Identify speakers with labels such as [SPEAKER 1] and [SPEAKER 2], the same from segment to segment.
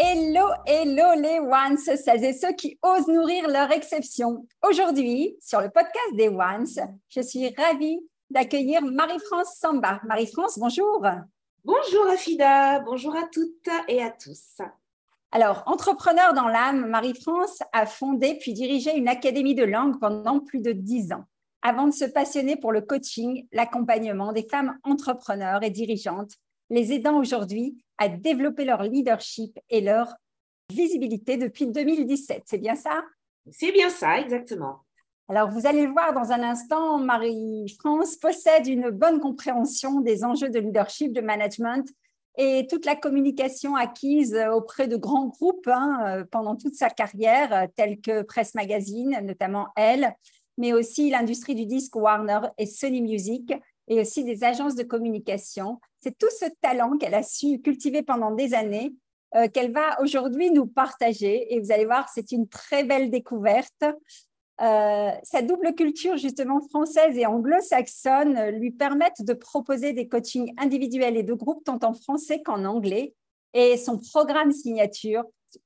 [SPEAKER 1] Hello, hello les ones, celles et ceux qui osent nourrir leur exception. Aujourd'hui, sur le podcast des ones, je suis ravie d'accueillir Marie-France Samba. Marie-France, bonjour.
[SPEAKER 2] Bonjour Afida, bonjour à toutes et à tous.
[SPEAKER 1] Alors, entrepreneur dans l'âme, Marie-France a fondé puis dirigé une académie de langue pendant plus de dix ans, avant de se passionner pour le coaching, l'accompagnement des femmes entrepreneurs et dirigeantes, les aidant aujourd'hui à développer leur leadership et leur visibilité depuis 2017. C'est bien ça?
[SPEAKER 2] C'est bien ça, exactement.
[SPEAKER 1] Alors, vous allez le voir dans un instant, Marie-France possède une bonne compréhension des enjeux de leadership, de management et toute la communication acquise auprès de grands groupes hein, pendant toute sa carrière, tels que Presse Magazine, notamment Elle, mais aussi l'industrie du disque Warner et Sony Music, et aussi des agences de communication. C'est tout ce talent qu'elle a su cultiver pendant des années euh, qu'elle va aujourd'hui nous partager. Et vous allez voir, c'est une très belle découverte. Euh, sa double culture justement française et anglo-saxonne lui permettent de proposer des coachings individuels et de groupe tant en français qu'en anglais. Et son programme signature,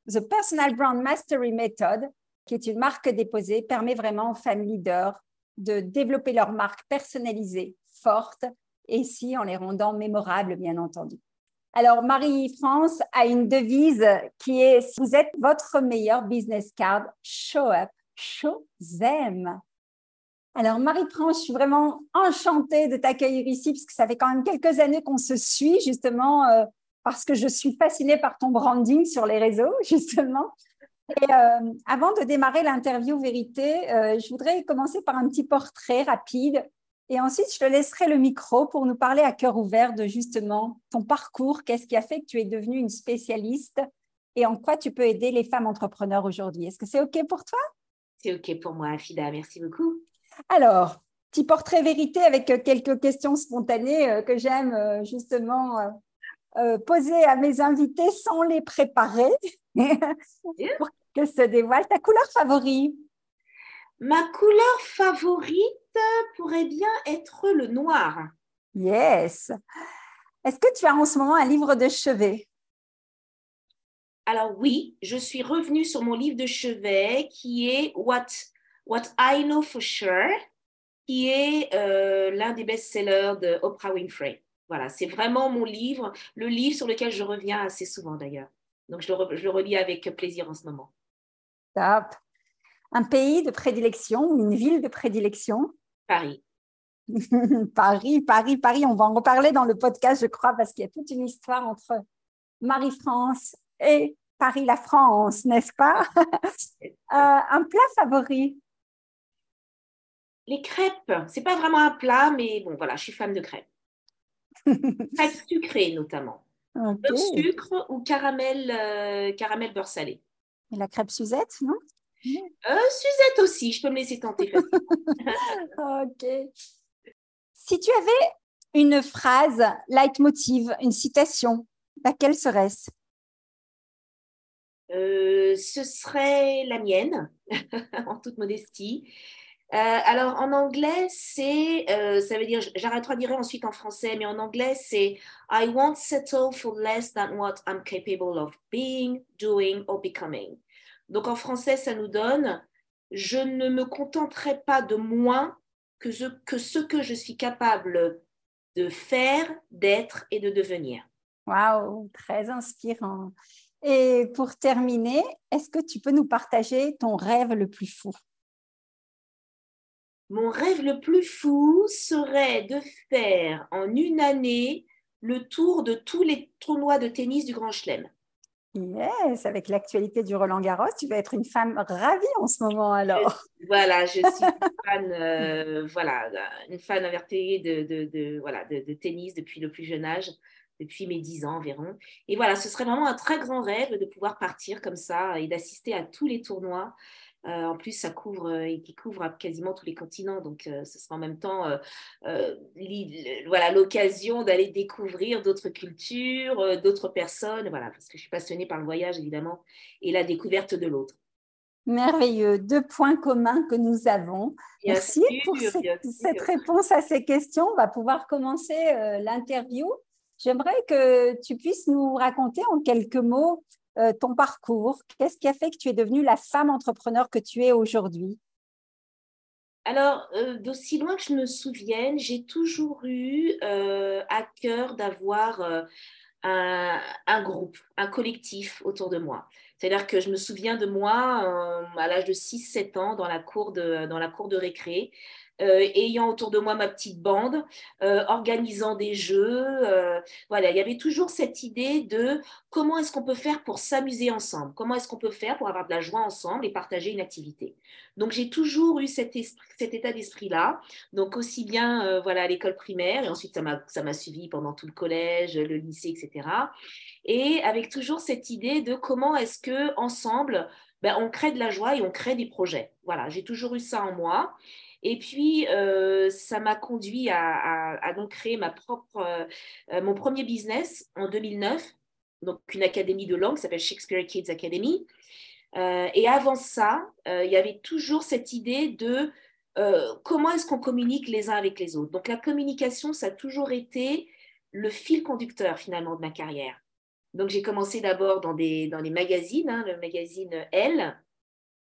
[SPEAKER 1] The Personal Brand Mastery Method, qui est une marque déposée, permet vraiment aux femmes leaders de développer leur marque personnalisée et si en les rendant mémorables, bien entendu. Alors, Marie-France a une devise qui est si vous êtes votre meilleur business card, show up, show them. Alors, Marie-France, je suis vraiment enchantée de t'accueillir ici parce que ça fait quand même quelques années qu'on se suit, justement, euh, parce que je suis fascinée par ton branding sur les réseaux, justement. Et euh, avant de démarrer l'interview vérité, euh, je voudrais commencer par un petit portrait rapide et ensuite, je te laisserai le micro pour nous parler à cœur ouvert de justement ton parcours, qu'est-ce qui a fait que tu es devenue une spécialiste et en quoi tu peux aider les femmes entrepreneurs aujourd'hui? Est-ce que c'est OK pour toi?
[SPEAKER 2] C'est OK pour moi, Fida. Merci beaucoup.
[SPEAKER 1] Alors, petit portrait vérité avec euh, quelques questions spontanées euh, que j'aime euh, justement poser à mes invités sans les préparer pour que se dévoile ta couleur favorite.
[SPEAKER 2] Ma couleur favorite pourrait bien être le noir.
[SPEAKER 1] Yes. Est-ce que tu as en ce moment un livre de chevet?
[SPEAKER 2] Alors oui, je suis revenue sur mon livre de chevet qui est What, What I Know for Sure, qui est euh, l'un des best-sellers de Oprah Winfrey. Voilà, c'est vraiment mon livre, le livre sur lequel je reviens assez souvent d'ailleurs. Donc je le, je le relis avec plaisir en ce moment.
[SPEAKER 1] Top un pays de prédilection ou une ville de prédilection?
[SPEAKER 2] Paris.
[SPEAKER 1] Paris, Paris, Paris. On va en reparler dans le podcast, je crois, parce qu'il y a toute une histoire entre Marie-France et Paris, la France, n'est-ce pas? Euh, Un plat favori?
[SPEAKER 2] Les crêpes. C'est pas vraiment un plat, mais bon, voilà, je suis fan de crêpes. crêpes sucrées, notamment. Beurre sucre ou caramel, euh, caramel beurre salé?
[SPEAKER 1] Et la crêpe Suzette, non?
[SPEAKER 2] Euh, Suzette aussi, je peux me laisser tenter.
[SPEAKER 1] ok. Si tu avais une phrase leitmotiv, une citation, laquelle serait-ce?
[SPEAKER 2] Euh, Ce serait la mienne, en toute modestie. Euh, alors en anglais, c'est, ça veut dire, j'arrêterai ensuite en français, mais en anglais, c'est I won't settle for less than what I'm capable of being, doing or becoming. Donc en français, ça nous donne je ne me contenterai pas de moins que ce que, ce que je suis capable de faire, d'être et de devenir.
[SPEAKER 1] Waouh, très inspirant. Et pour terminer, est-ce que tu peux nous partager ton rêve le plus fou?
[SPEAKER 2] Mon rêve le plus fou serait de faire en une année le tour de tous les tournois de tennis du Grand Chelem.
[SPEAKER 1] Yes, avec l'actualité du Roland Garros, tu vas être une femme ravie en ce moment alors.
[SPEAKER 2] Voilà, je suis une fan, euh, voilà, une fan avertie de, de, de, voilà, de, tennis depuis le plus jeune âge, depuis mes 10 ans environ. Et voilà, ce serait vraiment un très grand rêve de pouvoir partir comme ça et d'assister à tous les tournois euh, en plus, ça couvre euh, et qui couvre quasiment tous les continents, donc euh, ce sera en même temps voilà l'occasion d'aller découvrir d'autres cultures, d'autres personnes, voilà, parce que je suis passionnée par le voyage évidemment et la découverte de l'autre.
[SPEAKER 1] Merveilleux, deux points communs que nous avons. Merci pour cette réponse à ces questions. On va pouvoir commencer l'interview. J'aimerais que tu puisses nous raconter en quelques mots euh, ton parcours? Qu'est-ce qui a fait que tu es devenue la femme entrepreneur que tu es aujourd'hui?
[SPEAKER 2] Alors, euh, d'aussi loin que je me souvienne, j'ai toujours eu euh, à cœur d'avoir un, groupe, un collectif autour de moi. C'est-à-dire que je me souviens de moi à l'âge de 6-7 ans dans la cour de, dans la cour de récré, ayant autour de moi ma petite bande, euh, organisant des jeux. Euh, voilà, il y avait toujours cette idée de comment est-ce qu'on peut faire pour s'amuser ensemble, comment est-ce qu'on peut faire pour avoir de la joie ensemble et partager une activité. Donc j'ai toujours eu cet, cet état d'esprit-là, donc aussi bien voilà à l'école primaire et ensuite ça m'a suivi pendant tout le collège, le lycée, etc. Et avec toujours cette idée de comment est-ce que ensemble ben, on crée de la joie et on crée des projets. Voilà, j'ai toujours eu ça en moi. Et puis, euh, ça m'a conduit à, donc créer ma propre, euh, mon premier business en 2009, donc une académie de langue qui s'appelle Shakespeare Kids Academy. Euh, et avant ça, il y avait toujours cette idée de comment est-ce qu'on communique les uns avec les autres. Donc la communication, ça a toujours été le fil conducteur finalement de ma carrière. Donc j'ai commencé d'abord dans, des, dans les magazines, hein, le magazine Elle,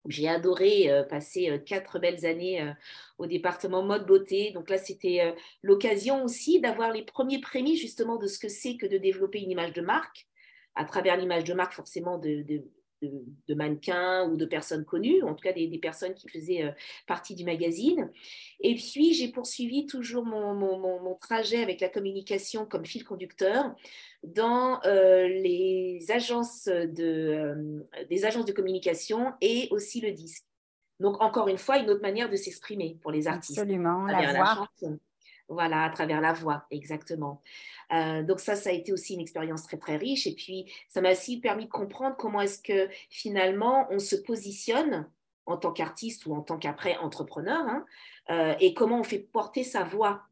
[SPEAKER 2] j'ai adoré euh, passer euh, quatre belles années euh, au département mode beauté. Donc là, c'était l'occasion aussi d'avoir les premiers prémices justement de ce que c'est que de développer une image de marque à travers l'image de marque forcément de, de, mannequins ou de personnes connues, en tout cas des, personnes qui faisaient euh, partie du magazine. Et puis, j'ai poursuivi toujours mon, mon, trajet avec la communication comme fil conducteur dans euh, les agences de, euh, des agences de communication et aussi le disque. Donc, encore une fois, une autre manière de s'exprimer pour les artistes.
[SPEAKER 1] Absolument, la voix.
[SPEAKER 2] Voilà, à travers la voix, exactement. Euh, donc ça, ça a été aussi une expérience très très riche. Et puis, ça m'a aussi permis de comprendre comment est-ce que finalement on se positionne en tant qu'artiste ou en tant qu'après entrepreneur, hein, euh, et comment on fait porter sa voix.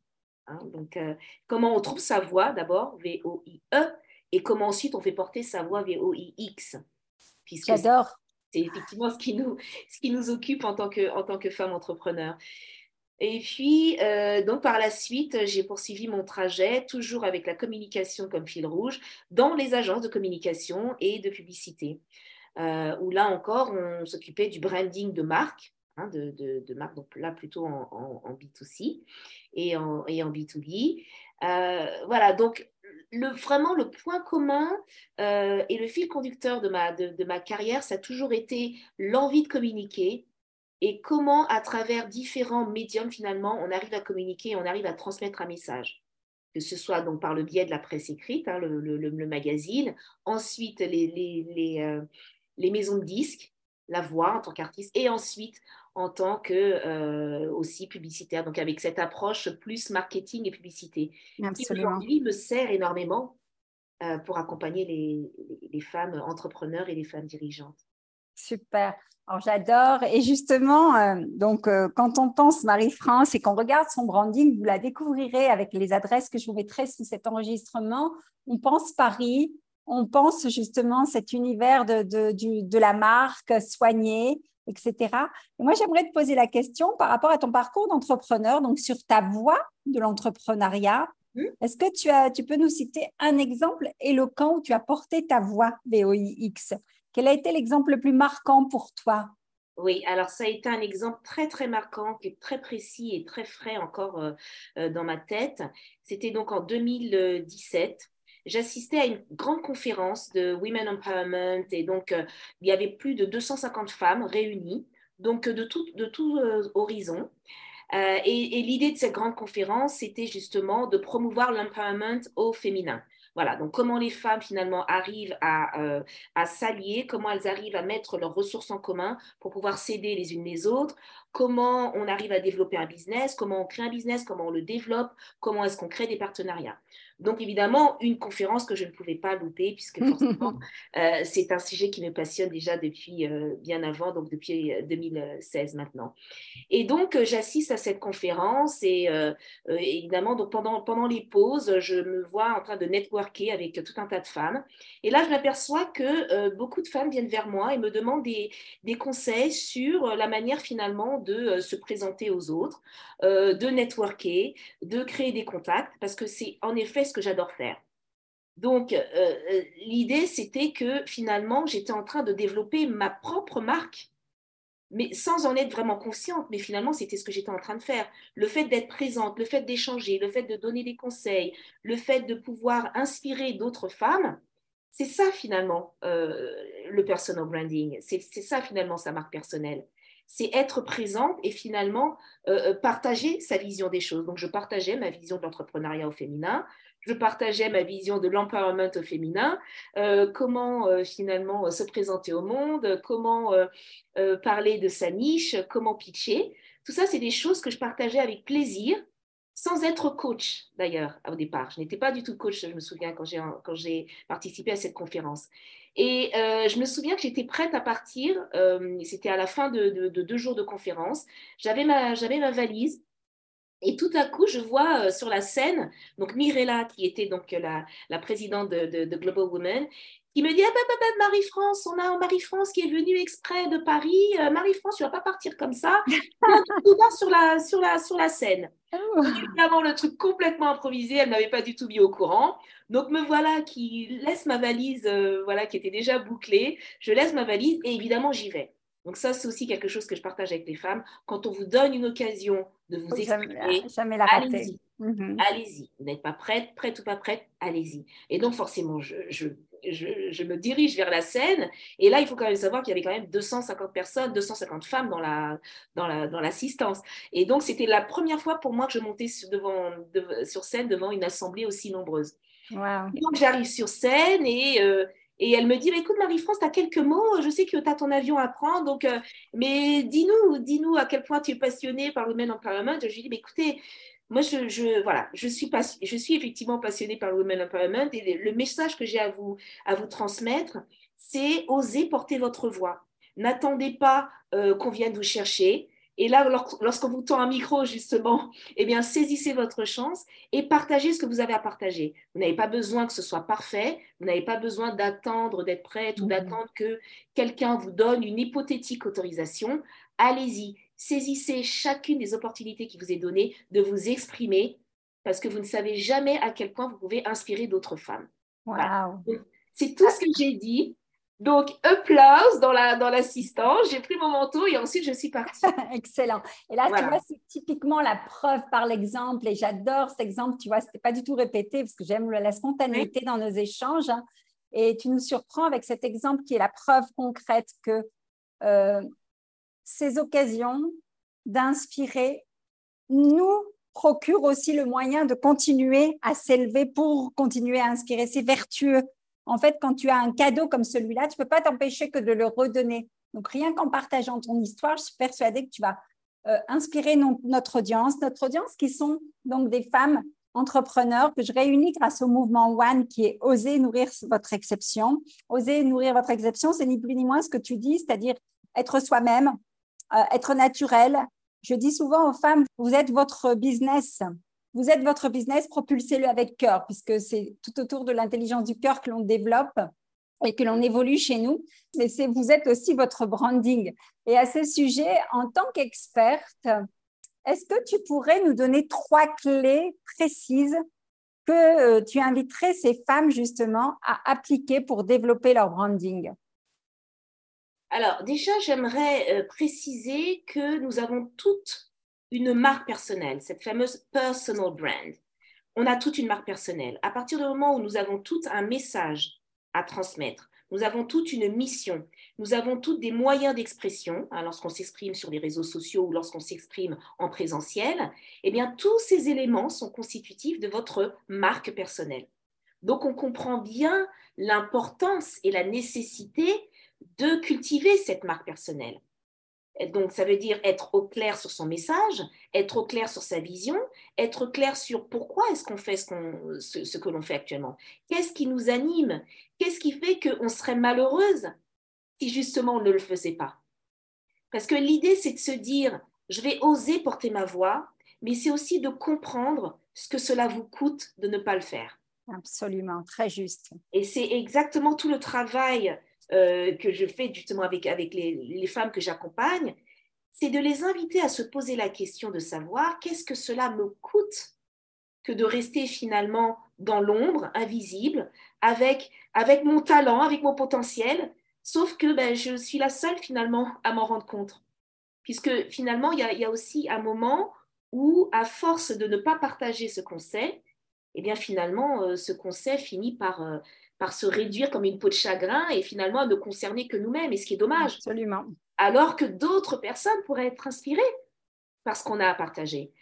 [SPEAKER 2] Hein. donc, euh, comment on trouve sa voix d'abord, V-O-I-E, et comment ensuite on fait porter sa voix, V-O-I-X.
[SPEAKER 1] J'adore.
[SPEAKER 2] C'est effectivement ce qui nous, ce qui nous occupe en tant que, en tant que femme entrepreneur. Et puis, euh, donc par la suite, j'ai poursuivi mon trajet, toujours avec la communication comme fil rouge, dans les agences de communication et de publicité, euh, où là encore, on s'occupait du branding de marque, hein, de, de, marque, donc là plutôt en, en, B2C et en, et en B2B. Euh, voilà, donc vraiment le point commun et le fil conducteur de ma, de ma carrière, ça a toujours été l'envie de communiquer, et comment, à travers différents médiums, finalement, on arrive à communiquer, on arrive à transmettre un message. Que ce soit donc par le biais de la presse écrite, hein, le, magazine, ensuite les, les, euh, les, maisons de disques, la voix en tant qu'artiste, et ensuite en tant que euh, aussi publicitaire, donc avec cette approche plus marketing et publicité, qui aujourd'hui me sert énormément euh, pour accompagner les, les femmes entrepreneurs et les femmes dirigeantes.
[SPEAKER 1] Super. Alors j'adore. Et justement, euh, donc euh, quand on pense Marie-France et qu'on regarde son branding, vous la découvrirez avec les adresses que je vous mettrai sous cet enregistrement. On pense Paris, on pense justement cet univers de, de, la marque soignée, etc. Et moi, j'aimerais te poser la question par rapport à ton parcours d'entrepreneur, donc sur ta voie de l'entrepreneuriat. Mmh. Est-ce que tu, as, tu peux nous citer un exemple éloquent où tu as porté ta voix VOIX quel a été l'exemple le plus marquant pour toi?
[SPEAKER 2] Oui, alors ça a été un exemple très très marquant, qui est très précis et très frais encore euh, euh, dans ma tête. C'était donc en 2017. j'assistais à une grande conférence de Women Empowerment et donc il y avait plus de 250 femmes réunies, donc de tout, de tout horizon. et, et l'idée de cette grande conférence, c'était justement de promouvoir l'empowerment au féminin. Voilà, donc comment les femmes finalement arrivent à, à s'allier, comment elles arrivent à mettre leurs ressources en commun pour pouvoir s'aider les unes les autres, comment on arrive à développer un business, comment on crée un business, comment on le développe, comment est-ce qu'on crée des partenariats. Donc évidemment, une conférence que je ne pouvais pas louper, puisque forcément, euh, c'est un sujet qui me passionne déjà depuis euh, bien avant, donc depuis 2016 euh, maintenant. Et donc, j'assiste à cette conférence et évidemment, donc pendant, pendant les pauses, je me vois en train de networker avec tout un tas de femmes. Et là, je m'aperçois que beaucoup de femmes viennent vers moi et me demandent des, des conseils sur la manière finalement de se présenter aux autres, de networker, de créer des contacts, parce que c'est en effet ce que j'adore faire. Donc, euh, euh, l'idée, c'était que finalement, j'étais en train de développer ma propre marque, mais sans en être vraiment consciente. Mais finalement, c'était ce que j'étais en train de faire. Le fait d'être présente, le fait d'échanger, le fait de donner des conseils, le fait de pouvoir inspirer d'autres femmes, c'est ça finalement euh, le personal branding. C'est ça finalement sa marque personnelle c'est être présente et finalement partager sa vision des choses. Donc, je partageais ma vision de l'entrepreneuriat au féminin, je partageais ma vision de l'empowerment au féminin, euh, comment euh, finalement euh, se présenter au monde, comment parler de sa niche, comment pitcher. Tout ça, c'est des choses que je partageais avec plaisir, sans être coach d'ailleurs au départ. Je n'étais pas du tout coach, je me souviens, quand j'ai participé à cette conférence. Et je me souviens que j'étais prête à partir, c'était à la fin de, de, deux jours de conférence, j'avais ma valise, et tout à coup, je vois euh, sur la scène, donc Mirella, qui était donc la, la présidente de, de, Global Women, qui me dit ah, bah, bah, bah, Marie-France, on a Marie-France qui est venue exprès de Paris. Euh, Marie-France, tu vas pas partir comme ça. tout voir sur la, sur, la, sur la scène. Oh. Évidemment, le truc complètement improvisé, elle m'avait pas du tout mis au courant. Donc, me voilà qui laisse ma valise, euh, voilà, qui était déjà bouclée. Je laisse ma valise et évidemment, j'y vais. Donc ça, c'est aussi quelque chose que je partage avec les femmes. Quand on vous donne une occasion de vous exprimer, allez-y. Mhm. Allez-y. Vous n'êtes pas prête, prête ou pas prête, allez-y. Et donc forcément, je, je, je, me dirige vers la scène. Et là, il faut quand même savoir qu'il y avait quand même 250 personnes, 250 femmes dans, la, dans, la, dans l'assistance. Et donc, c'était la première fois pour moi que je montais sur, devant, sur scène devant une assemblée aussi nombreuse. Donc, j'arrive sur scène et... Euh, et elle me dit, écoute Marie-France, tu as quelques mots, je sais que tu as ton avion à prendre, donc, euh, mais dis-nous, dis-nous à quel point tu es passionnée par le Women Empowerment. Je lui dis, écoutez, moi, je, voilà, je, suis effectivement passionnée par le Women Empowerment et le message que j'ai à vous, à transmettre, c'est oser porter votre voix. N'attendez pas euh, qu'on vienne vous chercher. Et là, lorsqu'on vous tend un micro, justement, eh bien, saisissez votre chance et partagez ce que vous avez à partager. Vous n'avez pas besoin que ce soit parfait, vous n'avez pas besoin d'attendre d'être prête ou mhm. d'attendre que quelqu'un vous donne une hypothétique autorisation. Allez-y, saisissez chacune des opportunités qui vous est donnée de vous exprimer parce que vous ne savez jamais à quel point vous pouvez inspirer d'autres femmes. C'est tout ce que j'ai dit. Donc, applause dans l'assistance. La, dans J'ai pris mon manteau et ensuite je suis partie.
[SPEAKER 1] Excellent. Et là, tu vois, c'est typiquement la preuve par l'exemple. Et j'adore cet exemple. Tu vois, ce n'était pas du tout répété parce que j'aime la spontanéité dans nos échanges. Et tu nous surprends avec cet exemple qui est la preuve concrète que euh, ces occasions d'inspirer nous procurent aussi le moyen de continuer à s'élever pour continuer à inspirer. C'est vertueux en fait, quand tu as un cadeau comme celui-là, tu ne peux pas t'empêcher que de le redonner. Donc, rien qu'en partageant ton histoire, je suis persuadée que tu vas euh, inspirer notre audience, notre audience qui sont donc des femmes entrepreneurs que je réunis grâce au mouvement One qui est Oser nourrir votre exception. Oser nourrir votre exception, c'est ni plus ni moins ce que tu dis, c'est-à-dire être soi-même, euh, être naturel. Je dis souvent aux femmes, vous êtes votre business vous êtes votre business, propulsez-le avec cœur, puisque c'est tout autour de l'intelligence du cœur que l'on développe et que l'on évolue chez nous, mais c'est vous êtes aussi votre branding. Et à ce sujet, en tant qu'experte, est-ce que tu pourrais nous donner trois clés précises que euh, tu inviterais ces femmes justement à appliquer pour développer leur branding?
[SPEAKER 2] Alors déjà, j'aimerais euh, préciser que nous avons toutes une marque personnelle, cette fameuse personal brand. on a toute une marque personnelle. À partir du moment où nous avons tout un message à transmettre, nous avons toute une mission, nous avons tous des moyens d'expression, hein, lorsqu'on s'exprime sur les réseaux sociaux ou lorsqu'on s'exprime en présentiel, eh bien, tous ces éléments sont constitutifs de votre marque personnelle. Donc, on comprend bien l'importance et la nécessité de cultiver cette marque personnelle. Donc, ça veut dire être au clair sur son message, être au clair sur sa vision, être clair sur pourquoi est-ce qu'on fait ce, que l'on fait actuellement. Qu'est-ce qui nous anime? Qu'est-ce qui fait qu'on serait malheureuse si justement on ne le faisait pas? Parce que l'idée, c'est de se dire, je vais oser porter ma voix, mais c'est aussi de comprendre ce que cela vous coûte de ne pas le faire.
[SPEAKER 1] Absolument, très juste.
[SPEAKER 2] Et c'est exactement tout le travail euh, que je fais justement avec, avec les, femmes que j'accompagne, c'est de les inviter à se poser la question de savoir qu'est-ce que cela me coûte que de rester finalement dans l'ombre, invisible, avec, avec mon talent, avec mon potentiel, sauf que ben, je suis la seule finalement à m'en rendre compte. Puisque finalement, il y a, y a, aussi un moment où, à force de ne pas partager ce qu'on sait, eh bien finalement, euh, ce qu'on sait finit par, euh, par se réduire comme une peau de chagrin et finalement à ne concerner que nous-mêmes, et ce qui est dommage.
[SPEAKER 1] Absolument.
[SPEAKER 2] Alors que d'autres personnes pourraient être inspirées par ce qu'on a à partager.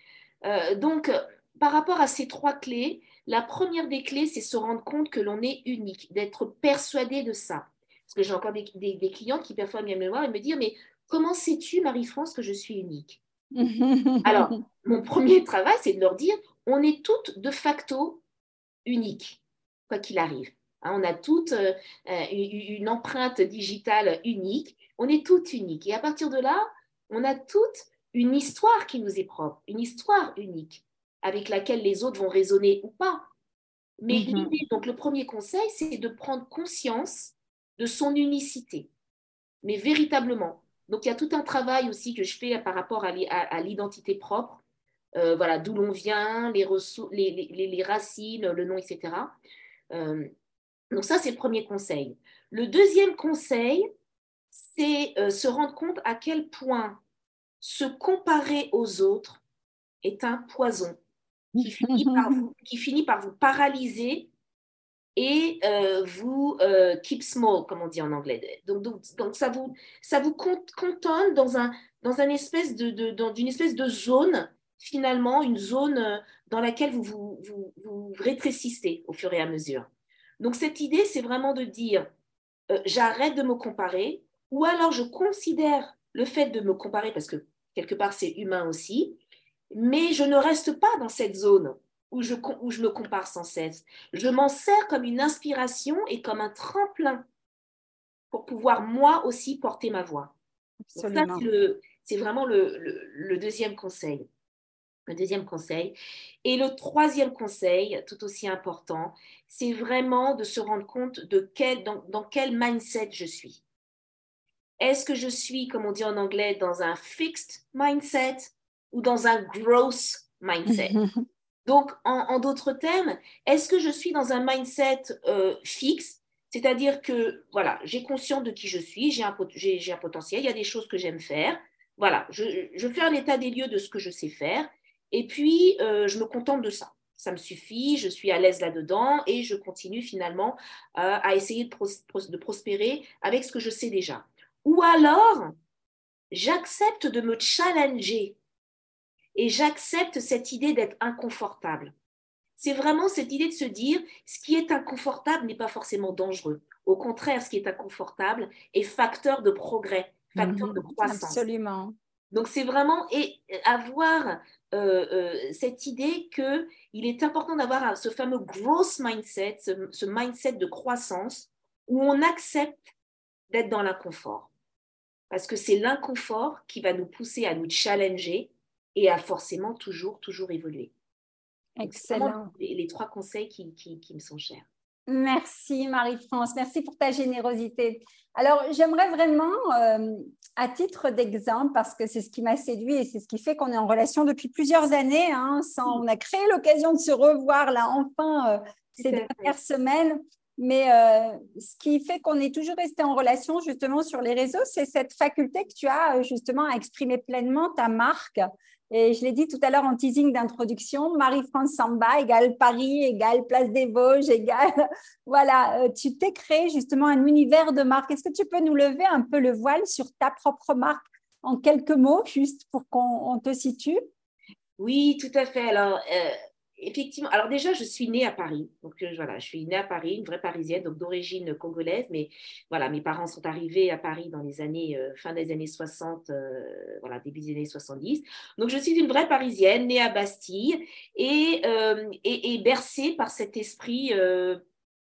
[SPEAKER 2] Euh, donc, par rapport à ces trois clés, la première des clés, c'est se rendre compte que l'on est unique, d'être persuadé de ça. Parce que j'ai encore des, des, clients qui parfois viennent me voir et me dire, mais comment sais-tu, Marie-France, que je suis unique? Alors, mon premier travail, c'est de leur dire, on est toutes de facto uniques, quoi qu'il arrive. Hein, on a toute euh, euh, une empreinte digitale unique. On est toutes uniques. Et à partir de là, on a toute une histoire qui nous est propre, une histoire unique, avec laquelle les autres vont raisonner ou pas. Mais mhm. l'idée, donc le premier conseil, c'est de prendre conscience de son unicité, mais véritablement. Donc il y a tout un travail aussi que je fais par rapport à l'identité propre, euh, voilà, d'où l'on vient, les, les, racines, le nom, etc. Donc ça, c'est le premier conseil. Le deuxième conseil, c'est euh, se rendre compte à quel point se comparer aux autres est un poison qui finit par vous, qui finit par vous paralyser et euh, vous euh, keep small, comme on dit en anglais. Donc, donc, ça vous, ça vous cantonne dans, un, dans un espèce de, dans une espèce de zone, finalement, une zone dans laquelle vous vous, vous, vous rétrécissez au fur et à mesure. Donc cette idée, c'est vraiment de dire, euh, j'arrête de me comparer, ou alors je considère le fait de me comparer, parce que quelque part c'est humain aussi, mais je ne reste pas dans cette zone où je, où je me compare sans cesse. Je m'en sers comme une inspiration et comme un tremplin pour pouvoir moi aussi porter ma voix. C'est vraiment le deuxième conseil le deuxième conseil. Et le troisième conseil, tout aussi important, c'est vraiment de se rendre compte de quel, dans, quel mindset je suis. Est-ce que je suis, comme on dit en anglais, dans un fixed mindset ou dans un growth mindset? Donc, en, d'autres termes, est-ce que je suis dans un mindset euh, fixe? C'est-à-dire que, voilà, j'ai conscience de qui je suis, j'ai un, un, potentiel, il y a des choses que j'aime faire. Voilà, je, je, fais un état des lieux de ce que je sais faire. Et puis, euh, je me contente de ça. Ça me suffit, je suis à l'aise là-dedans et je continue finalement euh, à essayer de, de prospérer avec ce que je sais déjà. Ou alors, j'accepte de me challenger et j'accepte cette idée d'être inconfortable. C'est vraiment cette idée de se dire, ce qui est inconfortable n'est pas forcément dangereux. Au contraire, ce qui est inconfortable est facteur de progrès, facteur de mhm. croissance.
[SPEAKER 1] Absolument.
[SPEAKER 2] Donc c'est vraiment et avoir euh, euh, cette idée qu'il est important d'avoir ce fameux growth mindset, ce, mindset de croissance, où on accepte d'être dans l'inconfort. Parce que c'est l'inconfort qui va nous pousser à nous challenger et à forcément toujours, toujours évoluer.
[SPEAKER 1] Excellent.
[SPEAKER 2] Les, trois conseils qui, qui me sont chers.
[SPEAKER 1] Merci Marie-France, merci pour ta générosité. Alors, j'aimerais vraiment, euh, à titre d'exemple, parce que c'est ce qui m'a séduit et c'est ce qui fait qu'on est en relation depuis plusieurs années, hein, sans, on a créé l'occasion de se revoir là enfin euh, ces dernières semaines. Mais euh, ce qui fait qu'on est toujours resté en relation justement sur les réseaux, c'est cette faculté que tu as justement à exprimer pleinement ta marque. Et je l'ai dit tout à l'heure en teasing d'introduction, Marie-France Samba égale Paris, égale Place des Vosges, égale... Voilà, tu t'es créé justement un univers de marque. Est-ce que tu peux nous lever un peu le voile sur ta propre marque en quelques mots, juste pour qu'on te situe?
[SPEAKER 2] Oui, tout à fait. Alors, euh, effectivement, alors déjà, je suis née à Paris. Donc, euh, voilà, je suis née à Paris, une vraie parisienne, donc d'origine congolaise. Mais voilà, mes parents sont arrivés à Paris dans les années, euh, fin des années 60, voilà, début des années 70. Donc, je suis une vraie parisienne, née à Bastille et, et, et bercée par cet esprit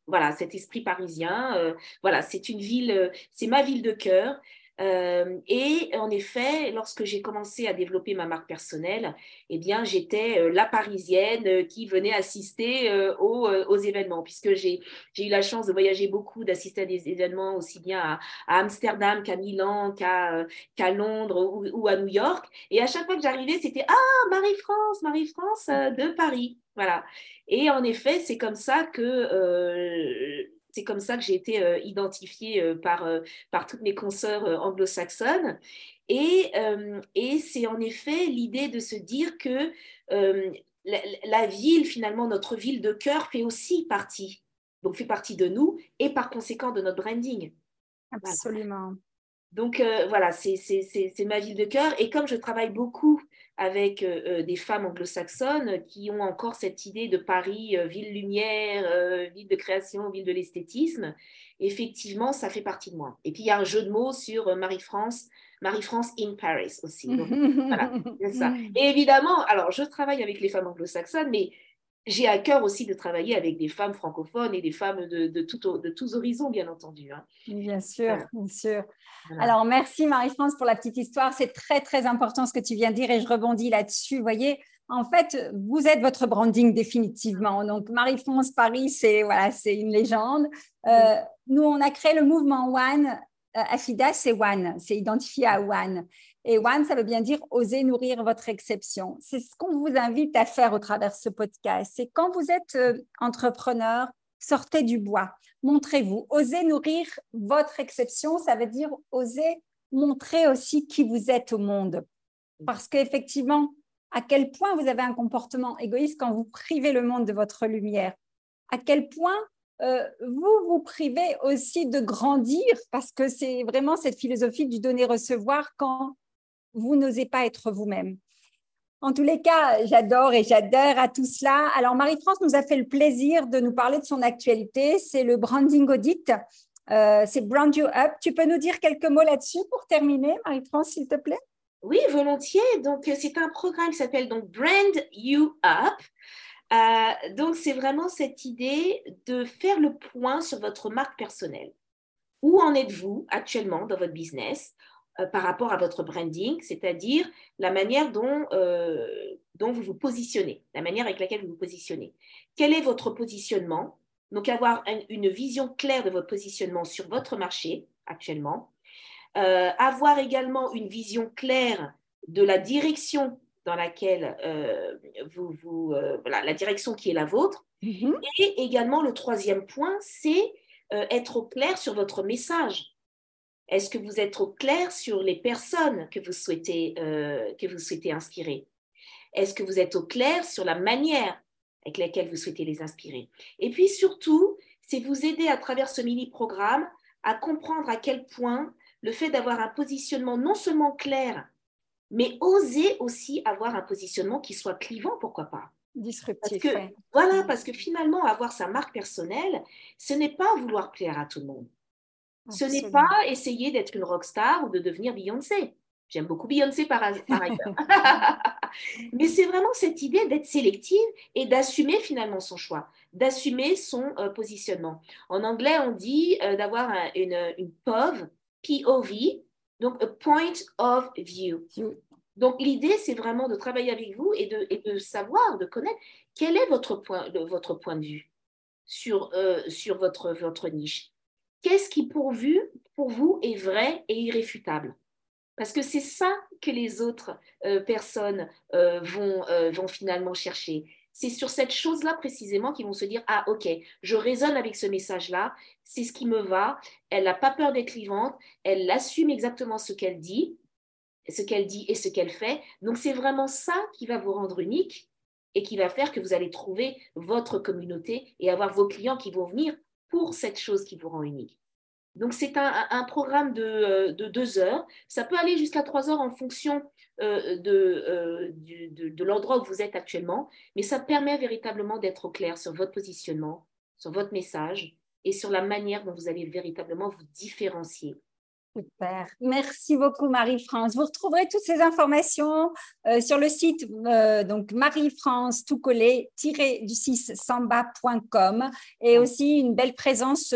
[SPEAKER 2] voilà, cet esprit parisien. voilà, c'est une ville, c'est ma ville de cœur. Euh, et en effet, lorsque j'ai commencé à développer ma marque personnelle, eh bien, j'étais euh, la Parisienne euh, qui venait assister aux, événements, puisque j'ai eu la chance de voyager beaucoup, d'assister à des événements aussi bien à, Amsterdam qu'à Milan, qu'à Londres ou, ou, à New York. Et à chaque fois que j'arrivais, c'était Ah, Marie-France, Marie-France de Paris. Voilà. Et en effet, c'est comme ça que c'est comme ça que j'ai été euh, identifiée euh, par, euh, par toutes mes consoeurs anglo-saxonnes. Et, et c'est en effet l'idée de se dire que la, ville, finalement, notre ville de cœur fait aussi partie, donc fait partie de nous et par conséquent de notre branding.
[SPEAKER 1] Absolument.
[SPEAKER 2] Donc voilà, c'est ma ville de cœur. Et comme je travaille beaucoup avec euh, euh, des femmes anglo-saxonnes qui ont encore cette idée de Paris, euh, ville lumière, ville de création, ville de l'esthétisme. Effectivement, ça fait partie de moi. Et puis il y a un jeu de mots sur Marie-France, Marie-France in Paris aussi. voilà, ça. Et évidemment, alors je travaille avec les femmes anglo-saxonnes, mais j'ai à cœur aussi de travailler avec des femmes francophones et des femmes de, de, de tous horizons, bien entendu. Hein.
[SPEAKER 1] Bien sûr, bien sûr. Alors, merci Marie-France pour la petite histoire. C'est très, très important ce que tu viens de dire et je rebondis là-dessus. Vous voyez, en fait, vous êtes votre branding définitivement. Donc, Marie-France Paris, c'est voilà, une légende. Euh, nous, on a créé le mouvement One. Euh, Afida, c'est One, c'est identifié à One. Et One, ça veut bien dire oser nourrir votre exception. C'est ce qu'on vous invite à faire au travers de ce podcast. C'est quand vous êtes euh, entrepreneur, sortez du bois, montrez-vous, osez nourrir votre exception. Ça veut dire oser montrer aussi qui vous êtes au monde. Parce qu'effectivement, à quel point vous avez un comportement égoïste quand vous privez le monde de votre lumière? À quel point euh, vous vous privez aussi de grandir? Parce que c'est vraiment cette philosophie du donner-recevoir quand vous n'osez pas être vous-même. En tous les cas, j'adore et j'adhère à tout cela. Alors, Marie-France nous a fait le plaisir de nous parler de son actualité. C'est le branding audit. Euh, c'est Brand You Up. Tu peux nous dire quelques mots là-dessus pour terminer, Marie-France, s'il te plaît?
[SPEAKER 2] Oui, volontiers. Donc, c'est un programme qui s'appelle donc Brand You Up. Euh, donc, c'est vraiment cette idée de faire le point sur votre marque personnelle. Où en êtes-vous actuellement dans votre business? euh, par rapport à votre branding, c'est-à-dire la manière dont, euh, dont vous vous positionnez, la manière avec laquelle vous vous positionnez. Quel est votre positionnement? Donc avoir une vision claire de votre positionnement sur votre marché actuellement. Euh, avoir également une vision claire de la direction dans laquelle vous, vous voilà, la direction qui est la vôtre. Mm-hmm. Et également le troisième point, c'est être au clair sur votre message. Est-ce que vous êtes au clair sur les personnes que vous souhaitez, euh, que vous souhaitez inspirer? Est-ce que vous êtes au clair sur la manière avec laquelle vous souhaitez les inspirer? Et puis surtout, c'est vous aider à travers ce mini-programme à comprendre à quel point le fait d'avoir un positionnement non seulement clair, mais oser aussi avoir un positionnement qui soit clivant, pourquoi pas?
[SPEAKER 1] Disruptif.
[SPEAKER 2] Voilà, parce que finalement, avoir sa marque personnelle, ce n'est pas vouloir plaire à tout le monde. Ce n'est pas essayer d'être une rockstar ou de devenir Beyoncé. J'aime beaucoup Beyoncé par, ailleurs. Mais c'est vraiment cette idée d'être sélective et d'assumer finalement son choix, d'assumer son euh, positionnement. En anglais, on dit euh, d'avoir une, une POV, POV, donc a point of view. Donc l'idée, c'est vraiment de travailler avec vous et de, et de, savoir, de connaître quel est votre point, votre point de vue sur, euh, sur votre, votre niche qu'est-ce qui pour vous, est vrai et irréfutable? Parce que c'est ça que les autres euh, personnes euh, vont, euh, vont finalement chercher. c'est sur cette chose-là précisément qu'ils vont se dire Ah, ok, je résonne avec ce message-là, c'est ce qui me va. Elle n'a pas peur d'être vivante, elle assume exactement ce qu'elle dit, ce qu'elle dit et ce qu'elle fait. Donc, c'est vraiment ça qui va vous rendre unique et qui va faire que vous allez trouver votre communauté et avoir vos clients qui vont venir pour cette chose qui vous rend unique. Donc, c'est un, programme euh, de, deux heures. Ça peut aller jusqu'à trois heures en fonction euh, euh, de, de, l'endroit où vous êtes actuellement, mais ça permet véritablement d'être au clair sur votre positionnement, sur votre message et sur la manière dont vous allez véritablement vous différencier.
[SPEAKER 1] Super. Merci beaucoup, Marie-France. Vous retrouverez toutes ces informations sur le site donc Marie-France tout collé du 6 samba.com et aussi une belle présence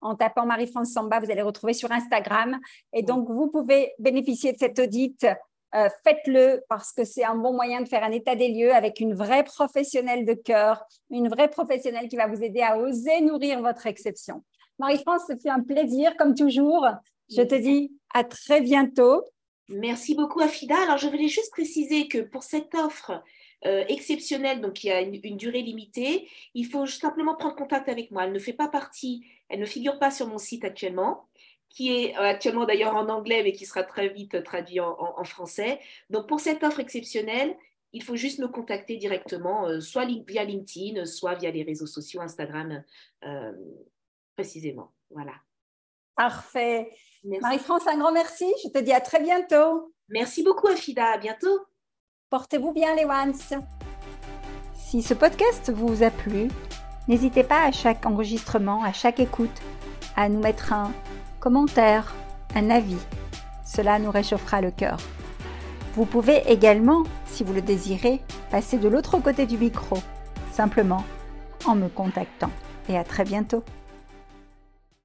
[SPEAKER 1] en tapant Marie-France Samba, vous allez retrouver sur Instagram. Et donc, vous pouvez bénéficier de cet audit. Euh, faites-le parce que c'est un bon moyen de faire un état des lieux avec une vraie professionnelle de cœur, une vraie professionnelle qui va vous aider à oser nourrir votre exception. Marie-France, c'est un plaisir comme toujours. Je te dis à très bientôt.
[SPEAKER 2] Merci beaucoup, Afida. Alors, je voulais juste préciser que pour cette offre, euh, exceptionnelle, donc qui a une, durée limitée, il faut simplement prendre contact avec moi. Elle ne fait pas partie, elle ne figure pas sur mon site actuellement, qui est euh, actuellement d'ailleurs en anglais, mais qui sera très vite traduit en, français. Donc pour cette offre exceptionnelle, il faut juste me contacter directement, euh, soit via LinkedIn, soit via les réseaux sociaux, Instagram, précisément. Voilà.
[SPEAKER 1] Parfait. Marie-France, un grand merci. Je te dis à très bientôt.
[SPEAKER 2] Merci beaucoup, Afida. À bientôt.
[SPEAKER 1] Portez-vous bien les ones. Si ce podcast vous a plu, n'hésitez pas à chaque enregistrement, à chaque écoute, à nous mettre un commentaire, un avis. Cela nous réchauffera le cœur. Vous pouvez également, si vous le désirez, passer de l'autre côté du micro, simplement en me contactant. Et à très bientôt.